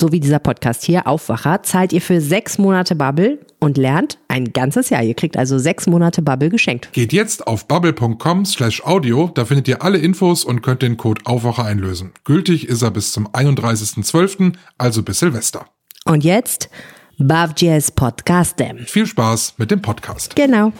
so wie dieser Podcast hier, Aufwacher, zahlt ihr für sechs Monate Bubble und lernt ein ganzes Jahr. Ihr kriegt also sechs Monate Bubble geschenkt. Geht jetzt auf bubble.com slash audio, da findet ihr alle Infos und könnt den Code Aufwacher einlösen. Gültig ist er bis zum 31.12., also bis Silvester. Und jetzt Bavjes Podcastem. Viel Spaß mit dem Podcast. Genau.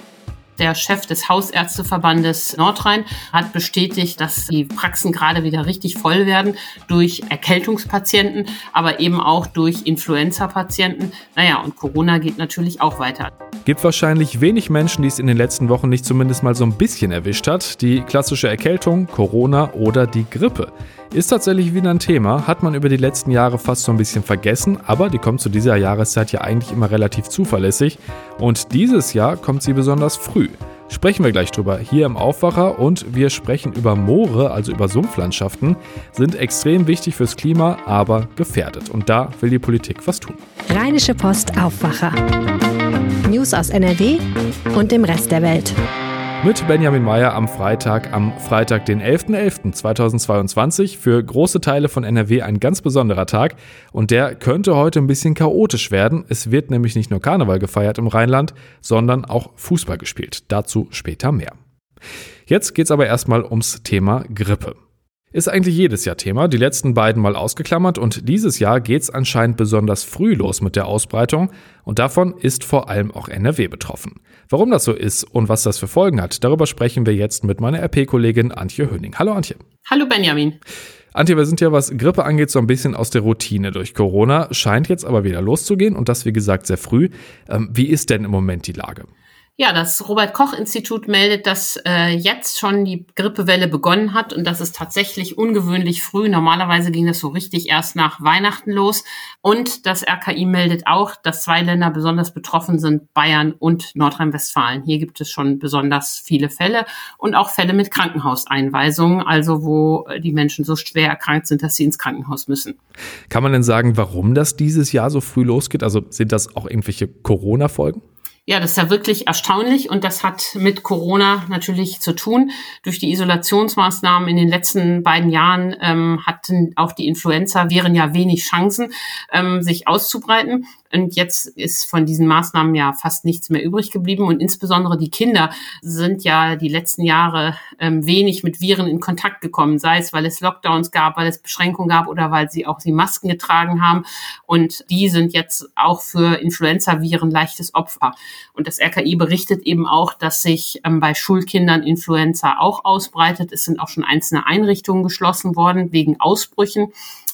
Der Chef des Hausärzteverbandes Nordrhein hat bestätigt, dass die Praxen gerade wieder richtig voll werden durch Erkältungspatienten, aber eben auch durch Influenza-Patienten. Naja, und Corona geht natürlich auch weiter. Gibt wahrscheinlich wenig Menschen, die es in den letzten Wochen nicht zumindest mal so ein bisschen erwischt hat. Die klassische Erkältung, Corona oder die Grippe. Ist tatsächlich wieder ein Thema, hat man über die letzten Jahre fast so ein bisschen vergessen, aber die kommt zu dieser Jahreszeit ja eigentlich immer relativ zuverlässig und dieses Jahr kommt sie besonders früh. Sprechen wir gleich drüber hier im Aufwacher und wir sprechen über Moore, also über Sumpflandschaften, sind extrem wichtig fürs Klima, aber gefährdet und da will die Politik was tun. Rheinische Post Aufwacher. News aus NRW und dem Rest der Welt mit Benjamin Meyer am Freitag, am Freitag, den 11.11.2022. Für große Teile von NRW ein ganz besonderer Tag und der könnte heute ein bisschen chaotisch werden. Es wird nämlich nicht nur Karneval gefeiert im Rheinland, sondern auch Fußball gespielt. Dazu später mehr. Jetzt geht's aber erstmal ums Thema Grippe. Ist eigentlich jedes Jahr Thema, die letzten beiden mal ausgeklammert und dieses Jahr geht's anscheinend besonders früh los mit der Ausbreitung und davon ist vor allem auch NRW betroffen. Warum das so ist und was das für Folgen hat, darüber sprechen wir jetzt mit meiner RP-Kollegin Antje Höning. Hallo Antje. Hallo Benjamin. Antje, wir sind ja, was Grippe angeht, so ein bisschen aus der Routine durch Corona, scheint jetzt aber wieder loszugehen und das, wie gesagt, sehr früh. Ähm, wie ist denn im Moment die Lage? Ja, das Robert Koch Institut meldet, dass äh, jetzt schon die Grippewelle begonnen hat und das ist tatsächlich ungewöhnlich früh. Normalerweise ging das so richtig erst nach Weihnachten los. Und das RKI meldet auch, dass zwei Länder besonders betroffen sind, Bayern und Nordrhein-Westfalen. Hier gibt es schon besonders viele Fälle und auch Fälle mit Krankenhauseinweisungen, also wo äh, die Menschen so schwer erkrankt sind, dass sie ins Krankenhaus müssen. Kann man denn sagen, warum das dieses Jahr so früh losgeht? Also sind das auch irgendwelche Corona-Folgen? Ja, das ist ja wirklich erstaunlich und das hat mit Corona natürlich zu tun. Durch die Isolationsmaßnahmen in den letzten beiden Jahren ähm, hatten auch die Influenza-Viren ja wenig Chancen, ähm, sich auszubreiten. Und jetzt ist von diesen Maßnahmen ja fast nichts mehr übrig geblieben. Und insbesondere die Kinder sind ja die letzten Jahre ähm, wenig mit Viren in Kontakt gekommen, sei es, weil es Lockdowns gab, weil es Beschränkungen gab oder weil sie auch die Masken getragen haben. Und die sind jetzt auch für Influenza-Viren leichtes Opfer. Und das RKI berichtet eben auch, dass sich ähm, bei Schulkindern Influenza auch ausbreitet. Es sind auch schon einzelne Einrichtungen geschlossen worden wegen Ausbrüchen.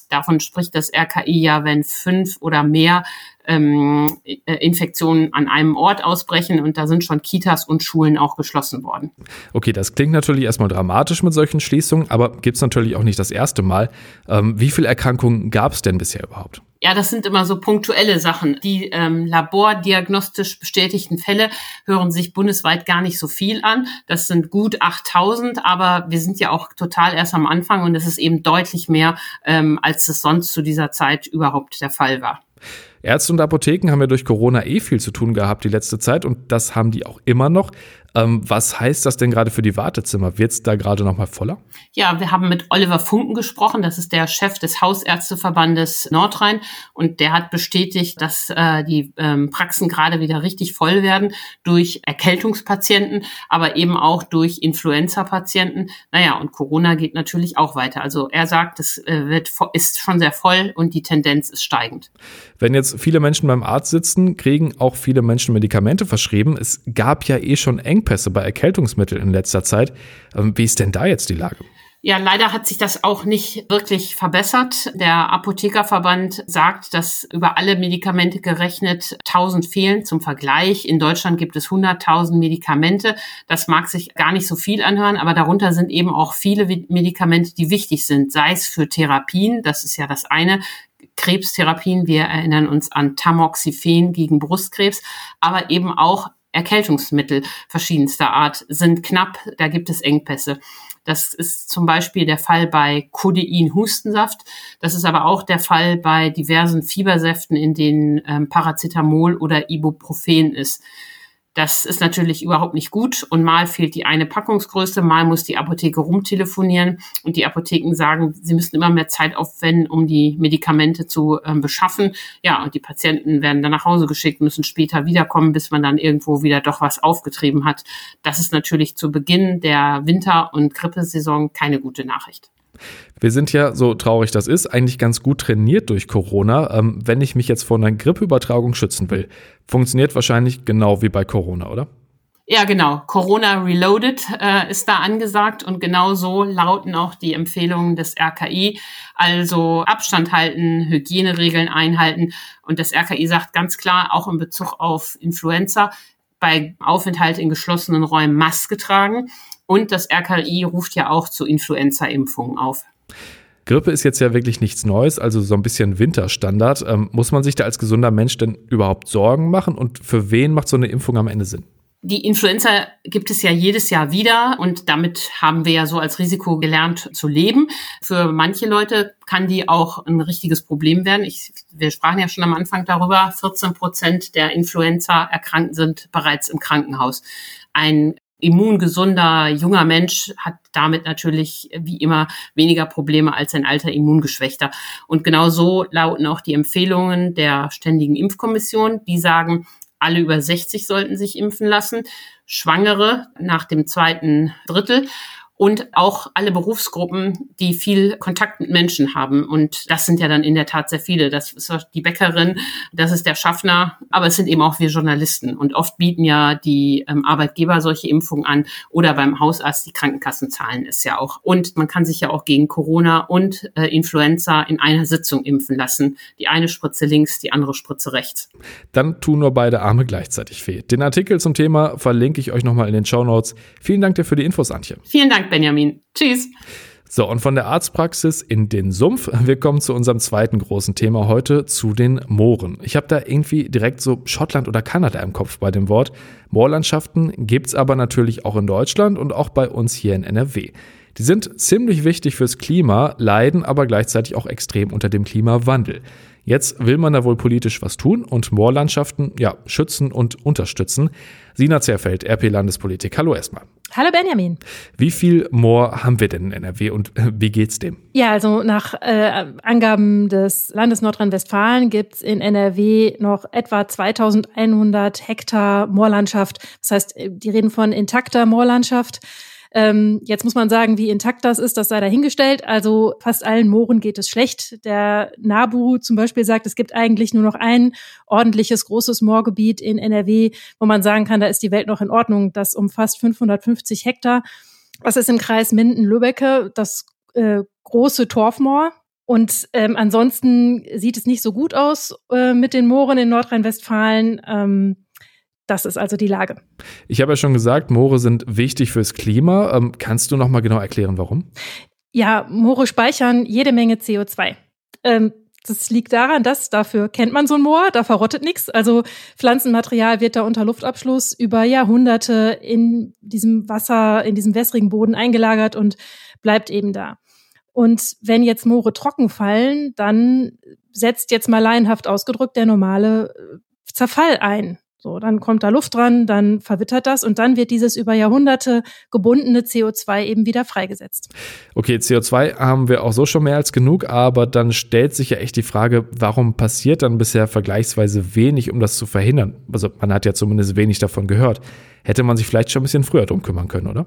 Davon spricht das RKI ja, wenn fünf oder mehr ähm, äh, Infektionen an einem Ort ausbrechen und da sind schon Kitas und Schulen auch geschlossen worden. Okay, das klingt natürlich erstmal dramatisch mit solchen Schließungen, aber gibt es natürlich auch nicht das erste Mal. Ähm, wie viele Erkrankungen gab es denn bisher überhaupt? Ja, das sind immer so punktuelle Sachen. Die ähm, labordiagnostisch bestätigten Fälle hören sich bundesweit gar nicht so viel an. Das sind gut 8000, aber wir sind ja auch total erst am Anfang und es ist eben deutlich mehr, ähm, als es sonst zu dieser Zeit überhaupt der Fall war. Ärzte und Apotheken haben ja durch Corona eh viel zu tun gehabt die letzte Zeit und das haben die auch immer noch. Ähm, was heißt das denn gerade für die Wartezimmer? Wird es da gerade noch mal voller? Ja, wir haben mit Oliver Funken gesprochen. Das ist der Chef des Hausärzteverbandes Nordrhein. Und der hat bestätigt, dass äh, die ähm, Praxen gerade wieder richtig voll werden durch Erkältungspatienten, aber eben auch durch Influenza-Patienten. Naja, und Corona geht natürlich auch weiter. Also er sagt, es äh, wird, ist schon sehr voll und die Tendenz ist steigend. Wenn jetzt viele Menschen beim Arzt sitzen, kriegen auch viele Menschen Medikamente verschrieben. Es gab ja eh schon Engpässe bei Erkältungsmitteln in letzter Zeit. Ähm, wie ist denn da jetzt die Lage? Ja, leider hat sich das auch nicht wirklich verbessert. Der Apothekerverband sagt, dass über alle Medikamente gerechnet 1000 fehlen. Zum Vergleich, in Deutschland gibt es 100.000 Medikamente. Das mag sich gar nicht so viel anhören, aber darunter sind eben auch viele Medikamente, die wichtig sind, sei es für Therapien, das ist ja das eine, Krebstherapien, wir erinnern uns an Tamoxifen gegen Brustkrebs, aber eben auch Erkältungsmittel verschiedenster Art sind knapp, da gibt es Engpässe. Das ist zum Beispiel der Fall bei Codein-Hustensaft. Das ist aber auch der Fall bei diversen Fiebersäften, in denen ähm, Paracetamol oder Ibuprofen ist. Das ist natürlich überhaupt nicht gut und mal fehlt die eine Packungsgröße, mal muss die Apotheke rumtelefonieren und die Apotheken sagen, sie müssen immer mehr Zeit aufwenden, um die Medikamente zu ähm, beschaffen. Ja, und die Patienten werden dann nach Hause geschickt, müssen später wiederkommen, bis man dann irgendwo wieder doch was aufgetrieben hat. Das ist natürlich zu Beginn der Winter- und Grippesaison keine gute Nachricht. Wir sind ja, so traurig das ist, eigentlich ganz gut trainiert durch Corona. Ähm, wenn ich mich jetzt vor einer Grippeübertragung schützen will, funktioniert wahrscheinlich genau wie bei Corona, oder? Ja, genau. Corona Reloaded äh, ist da angesagt und genau so lauten auch die Empfehlungen des RKI. Also Abstand halten, Hygieneregeln einhalten. Und das RKI sagt ganz klar, auch in Bezug auf Influenza, bei Aufenthalt in geschlossenen Räumen Maske tragen. Und das RKI ruft ja auch zu Influenza-Impfungen auf. Grippe ist jetzt ja wirklich nichts Neues, also so ein bisschen Winterstandard. Ähm, muss man sich da als gesunder Mensch denn überhaupt Sorgen machen? Und für wen macht so eine Impfung am Ende Sinn? Die Influenza gibt es ja jedes Jahr wieder und damit haben wir ja so als Risiko gelernt zu leben. Für manche Leute kann die auch ein richtiges Problem werden. Ich, wir sprachen ja schon am Anfang darüber, 14 Prozent der Influenza-Erkrankten sind bereits im Krankenhaus. Ein immungesunder junger Mensch hat damit natürlich wie immer weniger Probleme als ein alter Immungeschwächter. Und genau so lauten auch die Empfehlungen der Ständigen Impfkommission. Die sagen, alle über 60 sollten sich impfen lassen, Schwangere nach dem zweiten Drittel und auch alle Berufsgruppen, die viel Kontakt mit Menschen haben. Und das sind ja dann in der Tat sehr viele. Das ist die Bäckerin, das ist der Schaffner, aber es sind eben auch wir Journalisten. Und oft bieten ja die ähm, Arbeitgeber solche Impfungen an oder beim Hausarzt die Krankenkassen zahlen es ja auch. Und man kann sich ja auch gegen Corona und äh, Influenza in einer Sitzung impfen lassen. Die eine Spritze links, die andere Spritze rechts. Dann tun nur beide Arme gleichzeitig weh. Den Artikel zum Thema verlinke ich euch nochmal in den Show Notes. Vielen Dank dir für die Infos, Antje. Vielen Dank. Benjamin. Tschüss. So, und von der Arztpraxis in den Sumpf. Wir kommen zu unserem zweiten großen Thema heute, zu den Mooren. Ich habe da irgendwie direkt so Schottland oder Kanada im Kopf bei dem Wort. Moorlandschaften gibt es aber natürlich auch in Deutschland und auch bei uns hier in NRW. Die sind ziemlich wichtig fürs Klima, leiden aber gleichzeitig auch extrem unter dem Klimawandel. Jetzt will man da wohl politisch was tun und Moorlandschaften ja, schützen und unterstützen. Sina Zerfeld, RP Landespolitik. Hallo erstmal. Hallo Benjamin. Wie viel Moor haben wir denn in NRW und äh, wie geht's dem? Ja, also nach äh, Angaben des Landes Nordrhein-Westfalen gibt's in NRW noch etwa 2100 Hektar Moorlandschaft. Das heißt, äh, die reden von intakter Moorlandschaft. Ähm, jetzt muss man sagen, wie intakt das ist, das sei dahingestellt. Also fast allen Mooren geht es schlecht. Der NABU zum Beispiel sagt, es gibt eigentlich nur noch ein ordentliches großes Moorgebiet in NRW, wo man sagen kann, da ist die Welt noch in Ordnung. Das umfasst 550 Hektar. Das ist im Kreis Minden-Lübbecke das äh, große Torfmoor. Und ähm, ansonsten sieht es nicht so gut aus äh, mit den Mooren in Nordrhein-Westfalen. Ähm, das ist also die Lage. Ich habe ja schon gesagt, Moore sind wichtig fürs Klima. Ähm, kannst du noch mal genau erklären, warum? Ja, Moore speichern jede Menge CO2. Ähm, das liegt daran, dass dafür kennt man so ein Moor, da verrottet nichts. Also Pflanzenmaterial wird da unter Luftabschluss über Jahrhunderte in diesem Wasser, in diesem wässrigen Boden eingelagert und bleibt eben da. Und wenn jetzt Moore trocken fallen, dann setzt jetzt mal laienhaft ausgedrückt der normale äh, Zerfall ein. So, dann kommt da Luft dran, dann verwittert das und dann wird dieses über Jahrhunderte gebundene CO2 eben wieder freigesetzt. Okay, CO2 haben wir auch so schon mehr als genug, aber dann stellt sich ja echt die Frage, warum passiert dann bisher vergleichsweise wenig, um das zu verhindern? Also man hat ja zumindest wenig davon gehört. Hätte man sich vielleicht schon ein bisschen früher drum kümmern können, oder?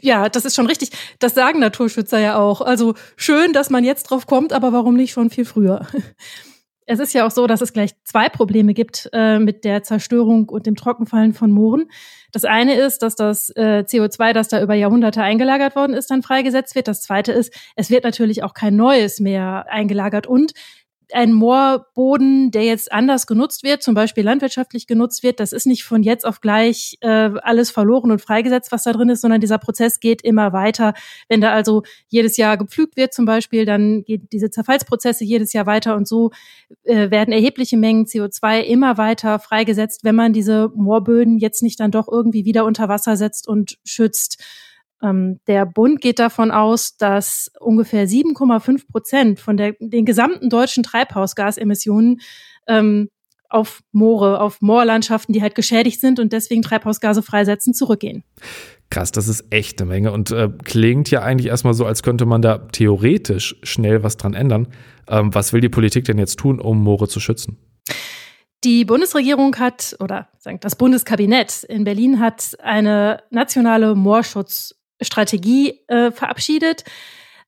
Ja, das ist schon richtig. Das sagen Naturschützer ja auch. Also schön, dass man jetzt drauf kommt, aber warum nicht schon viel früher? Es ist ja auch so, dass es gleich zwei Probleme gibt äh, mit der Zerstörung und dem Trockenfallen von Mooren. Das eine ist, dass das äh, CO2, das da über Jahrhunderte eingelagert worden ist, dann freigesetzt wird. Das zweite ist, es wird natürlich auch kein neues mehr eingelagert. Und ein Moorboden, der jetzt anders genutzt wird, zum Beispiel landwirtschaftlich genutzt wird, das ist nicht von jetzt auf gleich äh, alles verloren und freigesetzt, was da drin ist, sondern dieser Prozess geht immer weiter. Wenn da also jedes Jahr gepflügt wird zum Beispiel, dann geht diese Zerfallsprozesse jedes Jahr weiter und so äh, werden erhebliche Mengen CO2 immer weiter freigesetzt, wenn man diese Moorböden jetzt nicht dann doch irgendwie wieder unter Wasser setzt und schützt. Ähm, der Bund geht davon aus, dass ungefähr 7,5 Prozent von der, den gesamten deutschen Treibhausgasemissionen ähm, auf Moore, auf Moorlandschaften, die halt geschädigt sind und deswegen Treibhausgase freisetzen, zurückgehen. Krass, das ist echt eine Menge und äh, klingt ja eigentlich erstmal so, als könnte man da theoretisch schnell was dran ändern. Ähm, was will die Politik denn jetzt tun, um Moore zu schützen? Die Bundesregierung hat, oder das Bundeskabinett in Berlin hat eine nationale Moorschutz Strategie äh, verabschiedet.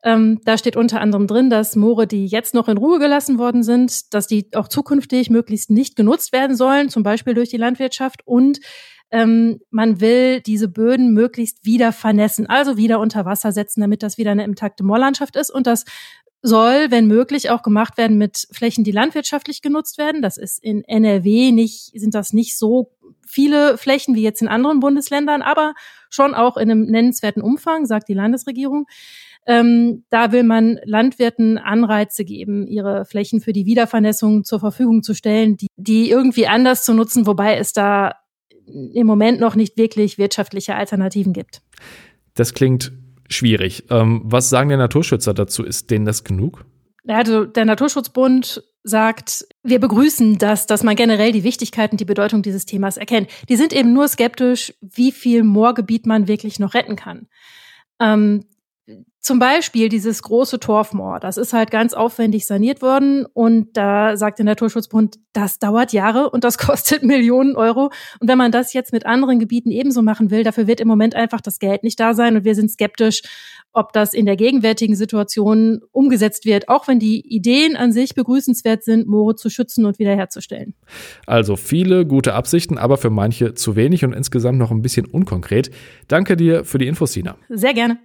Ähm, da steht unter anderem drin, dass Moore, die jetzt noch in Ruhe gelassen worden sind, dass die auch zukünftig möglichst nicht genutzt werden sollen, zum Beispiel durch die Landwirtschaft. Und ähm, man will diese Böden möglichst wieder vernässen, also wieder unter Wasser setzen, damit das wieder eine intakte Moorlandschaft ist. Und das soll, wenn möglich, auch gemacht werden mit Flächen, die landwirtschaftlich genutzt werden. Das ist in NRW nicht, sind das nicht so viele Flächen wie jetzt in anderen Bundesländern, aber schon auch in einem nennenswerten Umfang, sagt die Landesregierung. Ähm, da will man Landwirten Anreize geben, ihre Flächen für die Wiedervernässung zur Verfügung zu stellen, die, die irgendwie anders zu nutzen, wobei es da im Moment noch nicht wirklich wirtschaftliche Alternativen gibt. Das klingt schwierig. Ähm, was sagen die Naturschützer dazu? Ist denen das genug? Also der Naturschutzbund sagt, wir begrüßen das, dass man generell die Wichtigkeit und die Bedeutung dieses Themas erkennt. Die sind eben nur skeptisch, wie viel Moorgebiet man wirklich noch retten kann. Ähm, zum Beispiel dieses große Torfmoor, das ist halt ganz aufwendig saniert worden und da sagt der Naturschutzbund, das dauert Jahre und das kostet Millionen Euro. Und wenn man das jetzt mit anderen Gebieten ebenso machen will, dafür wird im Moment einfach das Geld nicht da sein und wir sind skeptisch, ob das in der gegenwärtigen Situation umgesetzt wird, auch wenn die Ideen an sich begrüßenswert sind, Moore zu schützen und wiederherzustellen. Also viele gute Absichten, aber für manche zu wenig und insgesamt noch ein bisschen unkonkret. Danke dir für die Infos, Sina. Sehr gerne.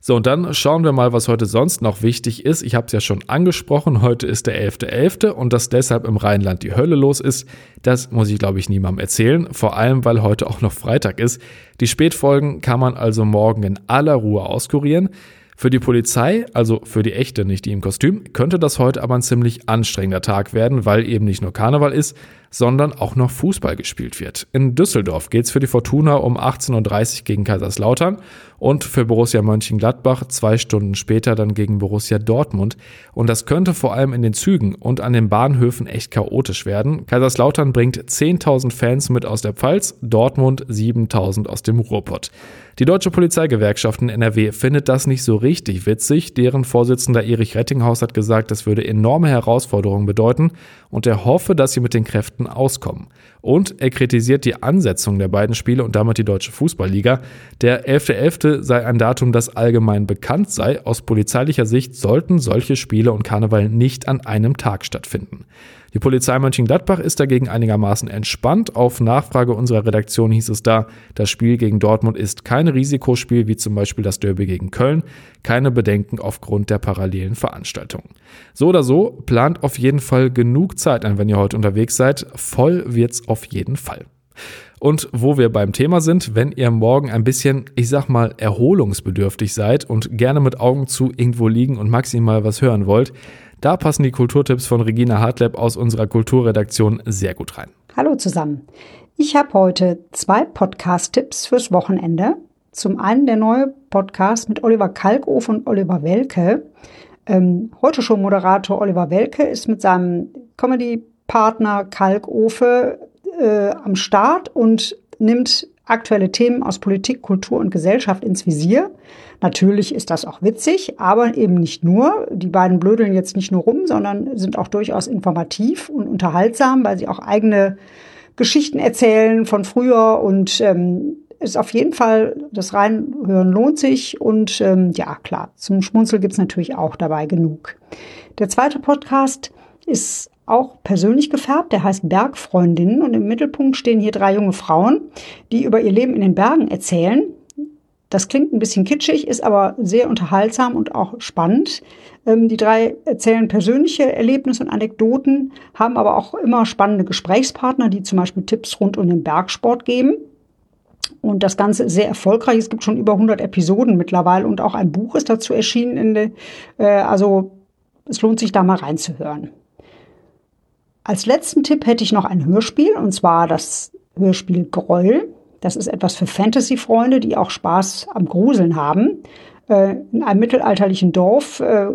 So, und dann schauen wir mal, was heute sonst noch wichtig ist. Ich habe es ja schon angesprochen, heute ist der 11.11. .11. und dass deshalb im Rheinland die Hölle los ist, das muss ich, glaube ich, niemandem erzählen. Vor allem, weil heute auch noch Freitag ist. Die Spätfolgen kann man also morgen in aller Ruhe auskurieren. Für die Polizei, also für die echte, nicht die im Kostüm, könnte das heute aber ein ziemlich anstrengender Tag werden, weil eben nicht nur Karneval ist, sondern auch noch Fußball gespielt wird. In Düsseldorf geht's für die Fortuna um 18.30 Uhr gegen Kaiserslautern und für Borussia Mönchengladbach zwei Stunden später dann gegen Borussia Dortmund. Und das könnte vor allem in den Zügen und an den Bahnhöfen echt chaotisch werden. Kaiserslautern bringt 10.000 Fans mit aus der Pfalz, Dortmund 7.000 aus dem Ruhrpott. Die Deutsche Polizeigewerkschaft in NRW findet das nicht so richtig witzig. Deren Vorsitzender Erich Rettinghaus hat gesagt, das würde enorme Herausforderungen bedeuten und er hoffe, dass sie mit den Kräften auskommen. Und er kritisiert die Ansetzung der beiden Spiele und damit die Deutsche Fußballliga. Der 11.11. .11. sei ein Datum, das allgemein bekannt sei. Aus polizeilicher Sicht sollten solche Spiele und Karneval nicht an einem Tag stattfinden. Die Polizei Mönchengladbach ist dagegen einigermaßen entspannt. Auf Nachfrage unserer Redaktion hieß es da, das Spiel gegen Dortmund ist kein Risikospiel wie zum Beispiel das Derby gegen Köln. Keine Bedenken aufgrund der parallelen Veranstaltungen. So oder so, plant auf jeden Fall genug Zeit ein, wenn ihr heute unterwegs seid. Voll wird's auf jeden Fall. Und wo wir beim Thema sind, wenn ihr morgen ein bisschen, ich sag mal, erholungsbedürftig seid und gerne mit Augen zu irgendwo liegen und maximal was hören wollt, da passen die Kulturtipps von Regina Hartleb aus unserer Kulturredaktion sehr gut rein. Hallo zusammen. Ich habe heute zwei Podcast-Tipps fürs Wochenende. Zum einen der neue Podcast mit Oliver Kalkofe und Oliver Welke. Ähm, heute schon Moderator Oliver Welke ist mit seinem Comedy-Partner Kalkofe äh, am Start und nimmt aktuelle Themen aus Politik, Kultur und Gesellschaft ins Visier. Natürlich ist das auch witzig, aber eben nicht nur. Die beiden blödeln jetzt nicht nur rum, sondern sind auch durchaus informativ und unterhaltsam, weil sie auch eigene Geschichten erzählen von früher und ähm, ist auf jeden Fall, das Reinhören lohnt sich und ähm, ja, klar, zum Schmunzel gibt's natürlich auch dabei genug. Der zweite Podcast ist auch persönlich gefärbt. Der heißt Bergfreundinnen und im Mittelpunkt stehen hier drei junge Frauen, die über ihr Leben in den Bergen erzählen. Das klingt ein bisschen kitschig, ist aber sehr unterhaltsam und auch spannend. Ähm, die drei erzählen persönliche Erlebnisse und Anekdoten, haben aber auch immer spannende Gesprächspartner, die zum Beispiel Tipps rund um den Bergsport geben. Und das Ganze ist sehr erfolgreich. Es gibt schon über 100 Episoden mittlerweile und auch ein Buch ist dazu erschienen. Äh, also es lohnt sich da mal reinzuhören. Als letzten Tipp hätte ich noch ein Hörspiel und zwar das Hörspiel Groll. Das ist etwas für Fantasy-Freunde, die auch Spaß am Gruseln haben. Äh, in einem mittelalterlichen Dorf äh,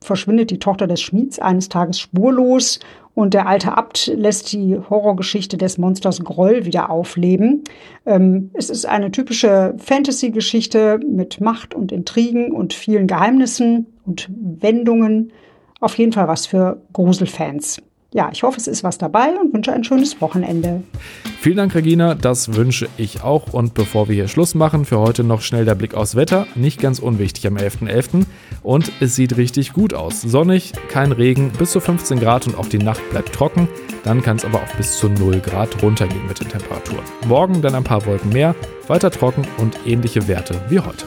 verschwindet die Tochter des Schmieds eines Tages spurlos und der alte Abt lässt die Horrorgeschichte des Monsters Groll wieder aufleben. Ähm, es ist eine typische Fantasy-Geschichte mit Macht und Intrigen und vielen Geheimnissen und Wendungen. Auf jeden Fall was für Gruselfans ja, ich hoffe, es ist was dabei und wünsche ein schönes Wochenende. Vielen Dank, Regina. Das wünsche ich auch. Und bevor wir hier Schluss machen, für heute noch schnell der Blick aufs Wetter. Nicht ganz unwichtig am 11.11. .11. Und es sieht richtig gut aus. Sonnig, kein Regen, bis zu 15 Grad und auch die Nacht bleibt trocken. Dann kann es aber auch bis zu 0 Grad runtergehen mit den Temperaturen. Morgen dann ein paar Wolken mehr, weiter trocken und ähnliche Werte wie heute.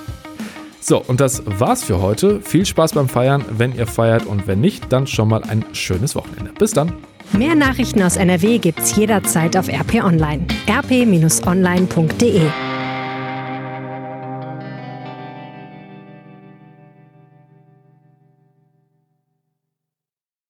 So, und das war's für heute. Viel Spaß beim Feiern, wenn ihr feiert und wenn nicht, dann schon mal ein schönes Wochenende. Bis dann. Mehr Nachrichten aus NRW gibt's jederzeit auf RP Online. rp-online.de